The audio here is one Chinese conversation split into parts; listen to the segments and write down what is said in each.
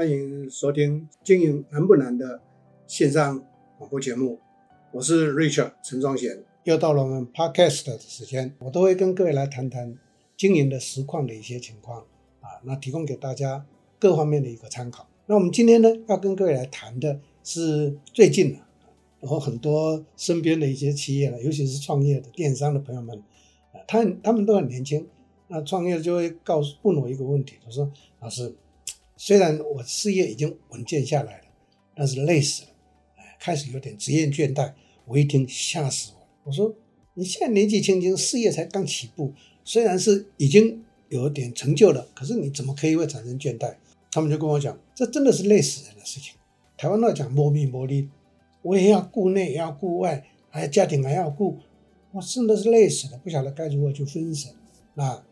欢迎收听《经营难不难》的线上广播节目，我是 Richard 陈宗贤。又到了我们 Podcast 的时间，我都会跟各位来谈谈经营的实况的一些情况啊，那提供给大家各方面的一个参考。那我们今天呢，要跟各位来谈的是最近啊，然后很多身边的一些企业呢，尤其是创业的电商的朋友们啊，他他们都很年轻。那创业就会告诉问我一个问题，他说：“老师，虽然我事业已经稳健下来了，但是累死了，哎，开始有点职业倦怠。”我一听吓死我了。我说：“你现在年纪轻轻，事业才刚起步，虽然是已经有点成就了，可是你怎么可以会产生倦怠？”他们就跟我讲：“这真的是累死人的事情。台湾话讲摸米摸力，我也要顾内，也要顾外，还有家庭还要顾，我真的是累死了，不晓得该如何去分神。”那。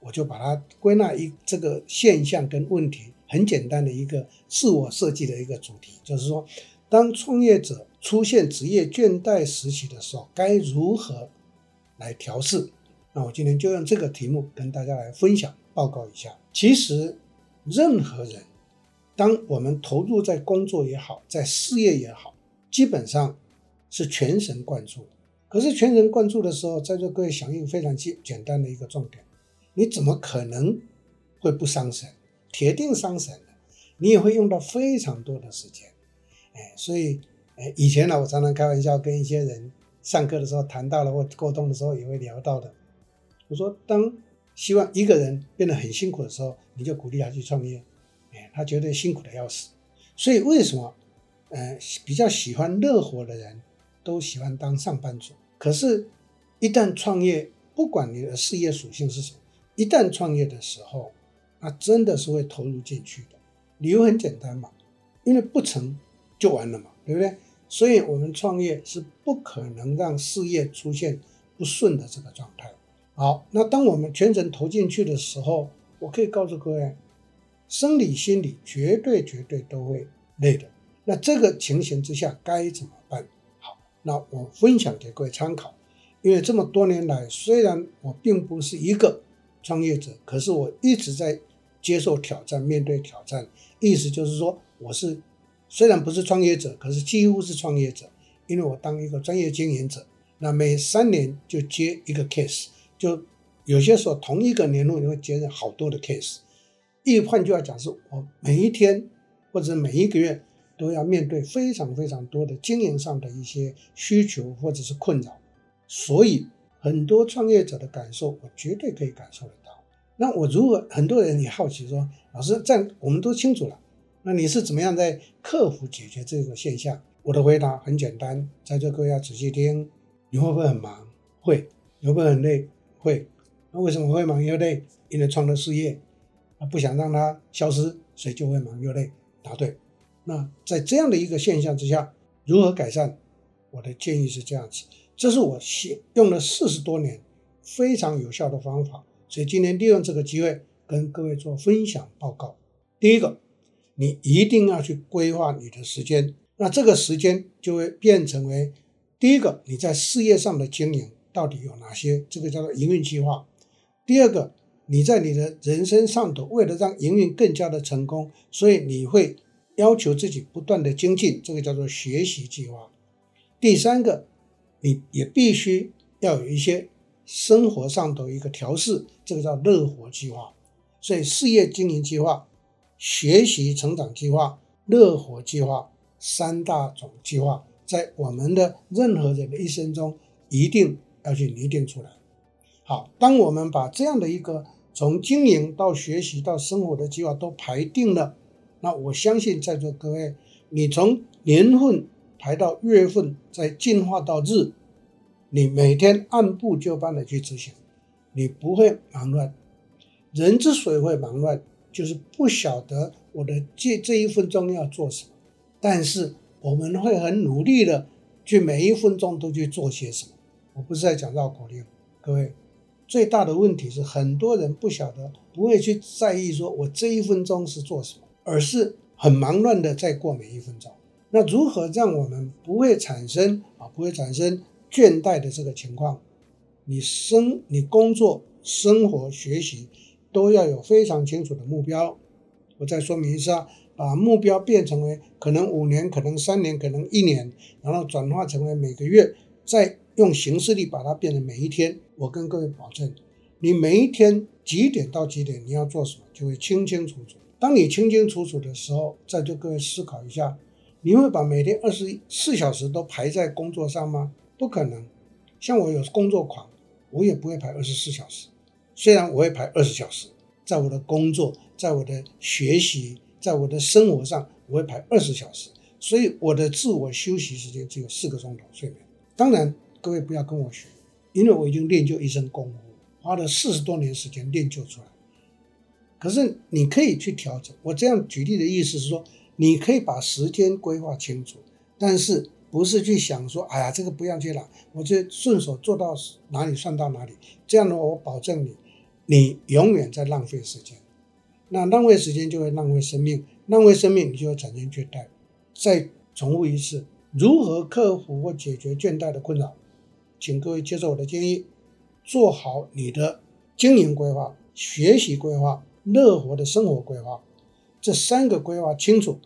我就把它归纳一这个现象跟问题，很简单的一个自我设计的一个主题，就是说，当创业者出现职业倦怠时期的时候，该如何来调试？那我今天就用这个题目跟大家来分享报告一下。其实，任何人，当我们投入在工作也好，在事业也好，基本上是全神贯注。可是全神贯注的时候，在座各位响应非常简简单的一个重点。你怎么可能会不伤神？铁定伤神的，你也会用到非常多的时间。哎，所以，哎，以前呢，我常常开玩笑跟一些人上课的时候谈到了，或沟通的时候也会聊到的。我说，当希望一个人变得很辛苦的时候，你就鼓励他去创业。哎，他绝对辛苦的要死。所以为什么，呃，比较喜欢乐活的人都喜欢当上班族？可是，一旦创业，不管你的事业属性是什么。一旦创业的时候，那真的是会投入进去的。理由很简单嘛，因为不成就完了嘛，对不对？所以我们创业是不可能让事业出现不顺的这个状态。好，那当我们全程投进去的时候，我可以告诉各位，生理心理绝对绝对都会累的。那这个情形之下该怎么办？好，那我分享给各位参考。因为这么多年来，虽然我并不是一个创业者，可是我一直在接受挑战，面对挑战。意思就是说，我是虽然不是创业者，可是几乎是创业者，因为我当一个专业经营者。那每三年就接一个 case，就有些时候同一个年度你会接好多的 case。一换句话讲，是我每一天或者每一个月都要面对非常非常多的经营上的一些需求或者是困扰，所以。很多创业者的感受，我绝对可以感受得到。那我如果很多人也好奇说，老师，这样我们都清楚了，那你是怎么样在克服解决这个现象？我的回答很简单，在座各位要仔细听。你会不会很忙？会。你会不会很累？会。那为什么会忙又累？因为创了事业，那不想让它消失，所以就会忙又累。答对。那在这样的一个现象之下，如何改善？我的建议是这样子。这是我用了四十多年非常有效的方法，所以今天利用这个机会跟各位做分享报告。第一个，你一定要去规划你的时间，那这个时间就会变成为第一个，你在事业上的经营到底有哪些，这个叫做营运计划。第二个，你在你的人生上头，为了让营运更加的成功，所以你会要求自己不断的精进，这个叫做学习计划。第三个。你也必须要有一些生活上的一个调试，这个叫乐活计划。所以事业经营计划、学习成长计划、乐活计划三大种计划，在我们的任何人的一生中一定要去拟定出来。好，当我们把这样的一个从经营到学习到生活的计划都排定了，那我相信在座各位，你从年份。排到月份，再进化到日，你每天按部就班的去执行，你不会忙乱。人之所以会忙乱，就是不晓得我的这这一分钟要做什么。但是我们会很努力的去每一分钟都去做些什么。我不是在讲绕口令，各位，最大的问题是很多人不晓得，不会去在意说我这一分钟是做什么，而是很忙乱的在过每一分钟。那如何让我们不会产生啊，不会产生倦怠的这个情况？你生、你工作、生活、学习都要有非常清楚的目标。我再说明一下，把目标变成为可能五年、可能三年、可能一年，然后转化成为每个月，再用形式力把它变成每一天。我跟各位保证，你每一天几点到几点你要做什么，就会清清楚楚。当你清清楚楚的时候，再就各位思考一下，你会把每天二十四小时都排在工作上吗？不可能。像我有工作狂，我也不会排二十四小时。虽然我会排二十小时，在我的工作，在我的学习，在我的生活上，我会排二十小时，所以我的自我休息时间只有四个钟头睡眠。当然，各位不要跟我学，因为我已经练就一身功夫，花了四十多年时间练就出来。可是你可以去调整。我这样举例的意思是说，你可以把时间规划清楚，但是不是去想说，哎呀，这个不要去了，我就顺手做到哪里算到哪里。这样的话，我保证你。你永远在浪费时间，那浪费时间就会浪费生命，浪费生命你就会产生倦怠。再重复一次，如何克服或解决倦怠的困扰？请各位接受我的建议，做好你的经营规划、学习规划、乐活的生活规划，这三个规划清楚，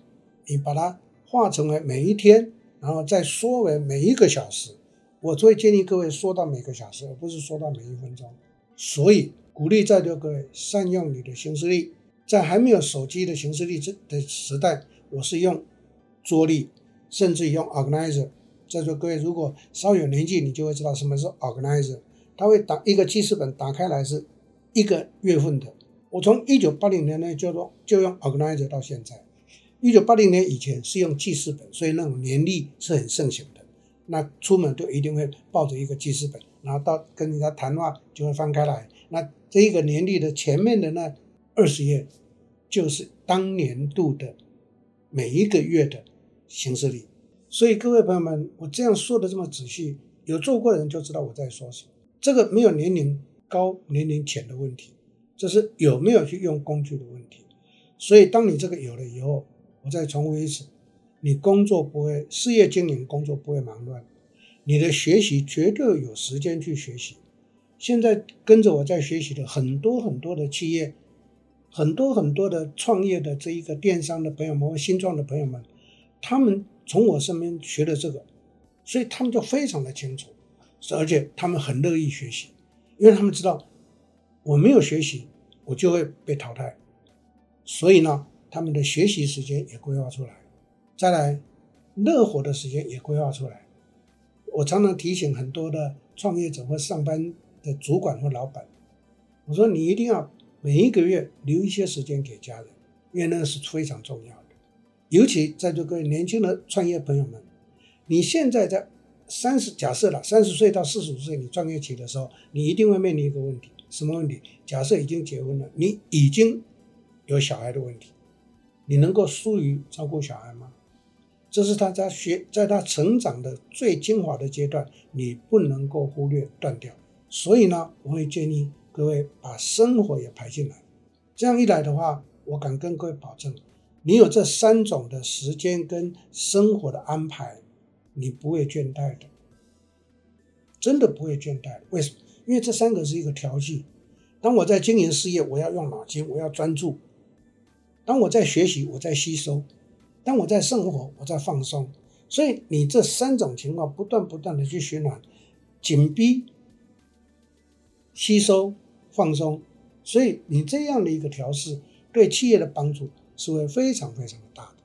你把它化成为每一天，然后再缩为每一个小时。我最建议各位缩到每个小时，而不是缩到每一分钟。所以。鼓励在座各位善用你的行事历，在还没有手机的行事历的时代，我是用桌历，甚至用 organizer。在座各位如果稍有年纪，你就会知道什么是 organizer。它会打一个记事本，打开来是一个月份的。我从一九八零年呢就用就用 organizer 到现在。一九八零年以前是用记事本，所以那种年历是很盛行的。那出门就一定会抱着一个记事本，然后到跟人家谈话就会翻开来。那这一个年历的前面的那二十页，就是当年度的每一个月的行事历。所以各位朋友们，我这样说的这么仔细，有做过的人就知道我在说什么。这个没有年龄高年龄浅的问题，这是有没有去用工具的问题。所以当你这个有了以后，我再重复一次，你工作不会，事业经营工作不会忙乱，你的学习绝对有时间去学习。现在跟着我在学习的很多很多的企业，很多很多的创业的这一个电商的朋友们或新创的朋友们，他们从我身边学的这个，所以他们就非常的清楚，而且他们很乐意学习，因为他们知道我没有学习，我就会被淘汰，所以呢，他们的学习时间也规划出来，再来乐活的时间也规划出来。我常常提醒很多的创业者或上班。的主管或老板，我说你一定要每一个月留一些时间给家人，因为那个是非常重要的。尤其在座各位年轻的创业朋友们，你现在在三十，假设了三十岁到四十五岁你创业期的时候，你一定会面临一个问题，什么问题？假设已经结婚了，你已经有小孩的问题，你能够疏于照顾小孩吗？这是他在学，在他成长的最精华的阶段，你不能够忽略断掉。所以呢，我会建议各位把生活也排进来。这样一来的话，我敢跟各位保证，你有这三种的时间跟生活的安排，你不会倦怠的，真的不会倦怠。为什么？因为这三个是一个调剂。当我在经营事业，我要用脑筋，我要专注；当我在学习，我在吸收；当我在生活，我在放松。所以你这三种情况不断不断的去循环，紧逼。吸收、放松，所以你这样的一个调试，对企业的帮助是会非常非常的大的。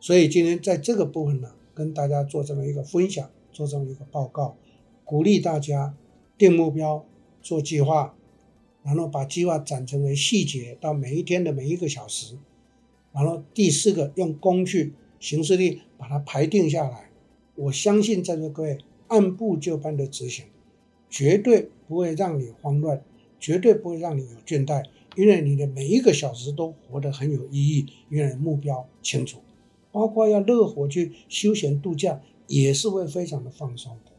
所以今天在这个部分呢，跟大家做这么一个分享，做这么一个报告，鼓励大家定目标、做计划，然后把计划展成为细节，到每一天的每一个小时，然后第四个用工具、形式力把它排定下来。我相信在座各位按部就班的执行。绝对不会让你慌乱，绝对不会让你有倦怠，因为你的每一个小时都活得很有意义，因为目标清楚，包括要乐活去休闲度假，也是会非常的放松的。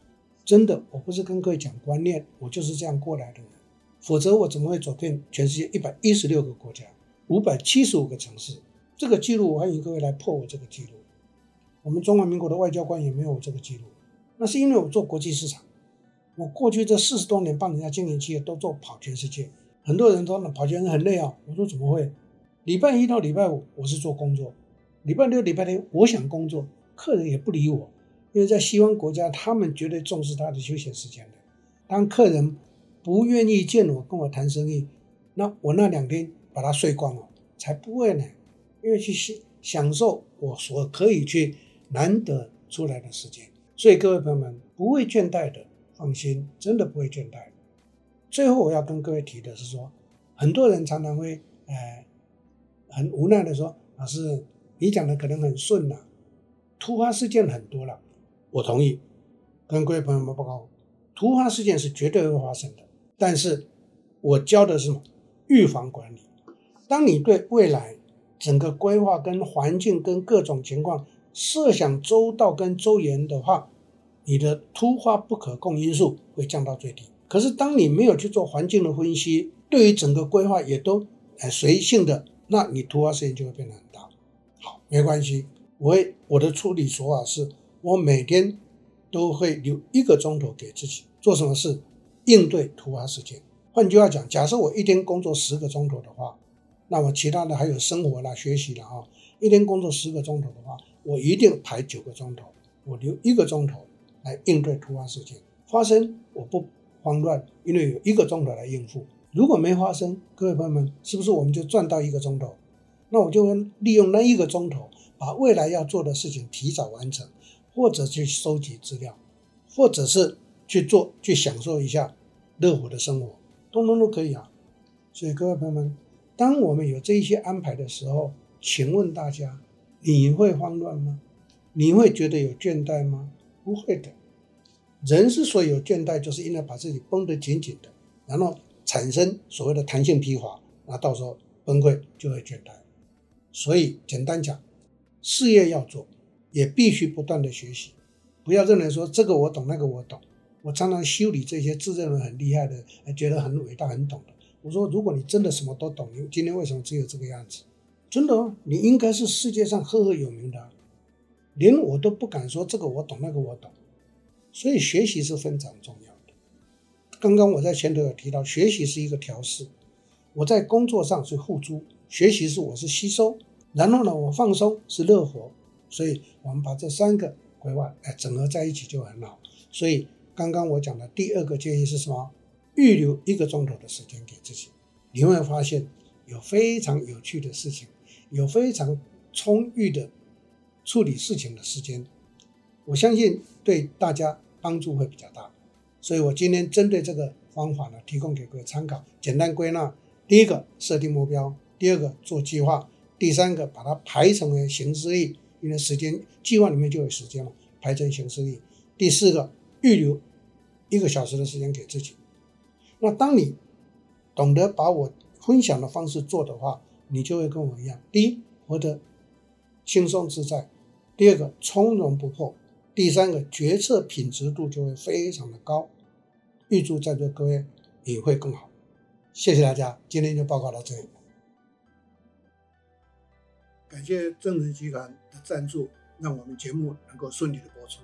真的，我不是跟各位讲观念，我就是这样过来的，否则我怎么会走遍全世界一百一十六个国家，五百七十五个城市？这个记录，欢迎各位来破我这个记录。我们中华民国的外交官也没有我这个记录，那是因为我做国际市场。我过去这四十多年帮人家经营企业，都做跑全世界。很多人说，那跑全世界很累啊。我说怎么会？礼拜一到礼拜五我是做工作，礼拜六、礼拜天我想工作，客人也不理我，因为在西方国家，他们绝对重视他的休闲时间的。当客人不愿意见我，跟我谈生意，那我那两天把他睡光了，才不会呢。因为去享享受我所可以去难得出来的时间，所以各位朋友们不会倦怠的，放心，真的不会倦怠。最后我要跟各位提的是说，很多人常常会呃很无奈的说，老师你讲的可能很顺呐，突发事件很多了，我同意，跟各位朋友们报告，突发事件是绝对会发生的，但是我教的是什么？预防管理。当你对未来整个规划跟环境跟各种情况设想周到跟周延的话，你的突发不可控因素会降到最低。可是当你没有去做环境的分析，对于整个规划也都呃随性的，那你突发事件就会变得很大。好，没关系，我会我的处理手法是，我每天都会留一个钟头给自己做什么事，应对突发事件。换句话讲，假设我一天工作十个钟头的话。那么其他的还有生活啦、学习啦啊，一天工作十个钟头的话，我一定排九个钟头，我留一个钟头来应对突发事件发生，我不慌乱，因为有一个钟头来应付。如果没发生，各位朋友们，是不是我们就赚到一个钟头？那我就会利用那一个钟头，把未来要做的事情提早完成，或者去收集资料，或者是去做，去享受一下乐活的生活，通通都可以啊。所以各位朋友们。当我们有这一些安排的时候，请问大家，你会慌乱吗？你会觉得有倦怠吗？不会的。人之所以有倦怠，就是因为把自己绷得紧紧的，然后产生所谓的弹性疲乏，那到时候崩溃就会倦怠。所以简单讲，事业要做，也必须不断的学习，不要认为说这个我懂，那个我懂。我常常修理这些自认为很厉害的，觉得很伟大、很懂的。我说，如果你真的什么都懂，你今天为什么只有这个样子？真的哦，你应该是世界上赫赫有名的，连我都不敢说这个我懂，那个我懂。所以学习是非常重要的。刚刚我在前头有提到，学习是一个调试。我在工作上是付诸，学习是我是吸收，然后呢，我放松是乐活。所以我们把这三个规划哎整合在一起就很好。所以刚刚我讲的第二个建议是什么？预留一个钟头的时间给自己，你会发现有非常有趣的事情，有非常充裕的处理事情的时间。我相信对大家帮助会比较大，所以我今天针对这个方法呢，提供给各位参考。简单归纳：第一个设定目标，第二个做计划，第三个把它排成为行事历，因为时间计划里面就有时间嘛，排成行事历。第四个预留一个小时的时间给自己。那当你懂得把我分享的方式做的话，你就会跟我一样：第一，活得轻松自在；第二个，从容不迫；第三个，决策品质度就会非常的高。预祝在座各位也会更好。谢谢大家，今天就报告到这里。感谢正直集团的赞助，让我们节目能够顺利的播出。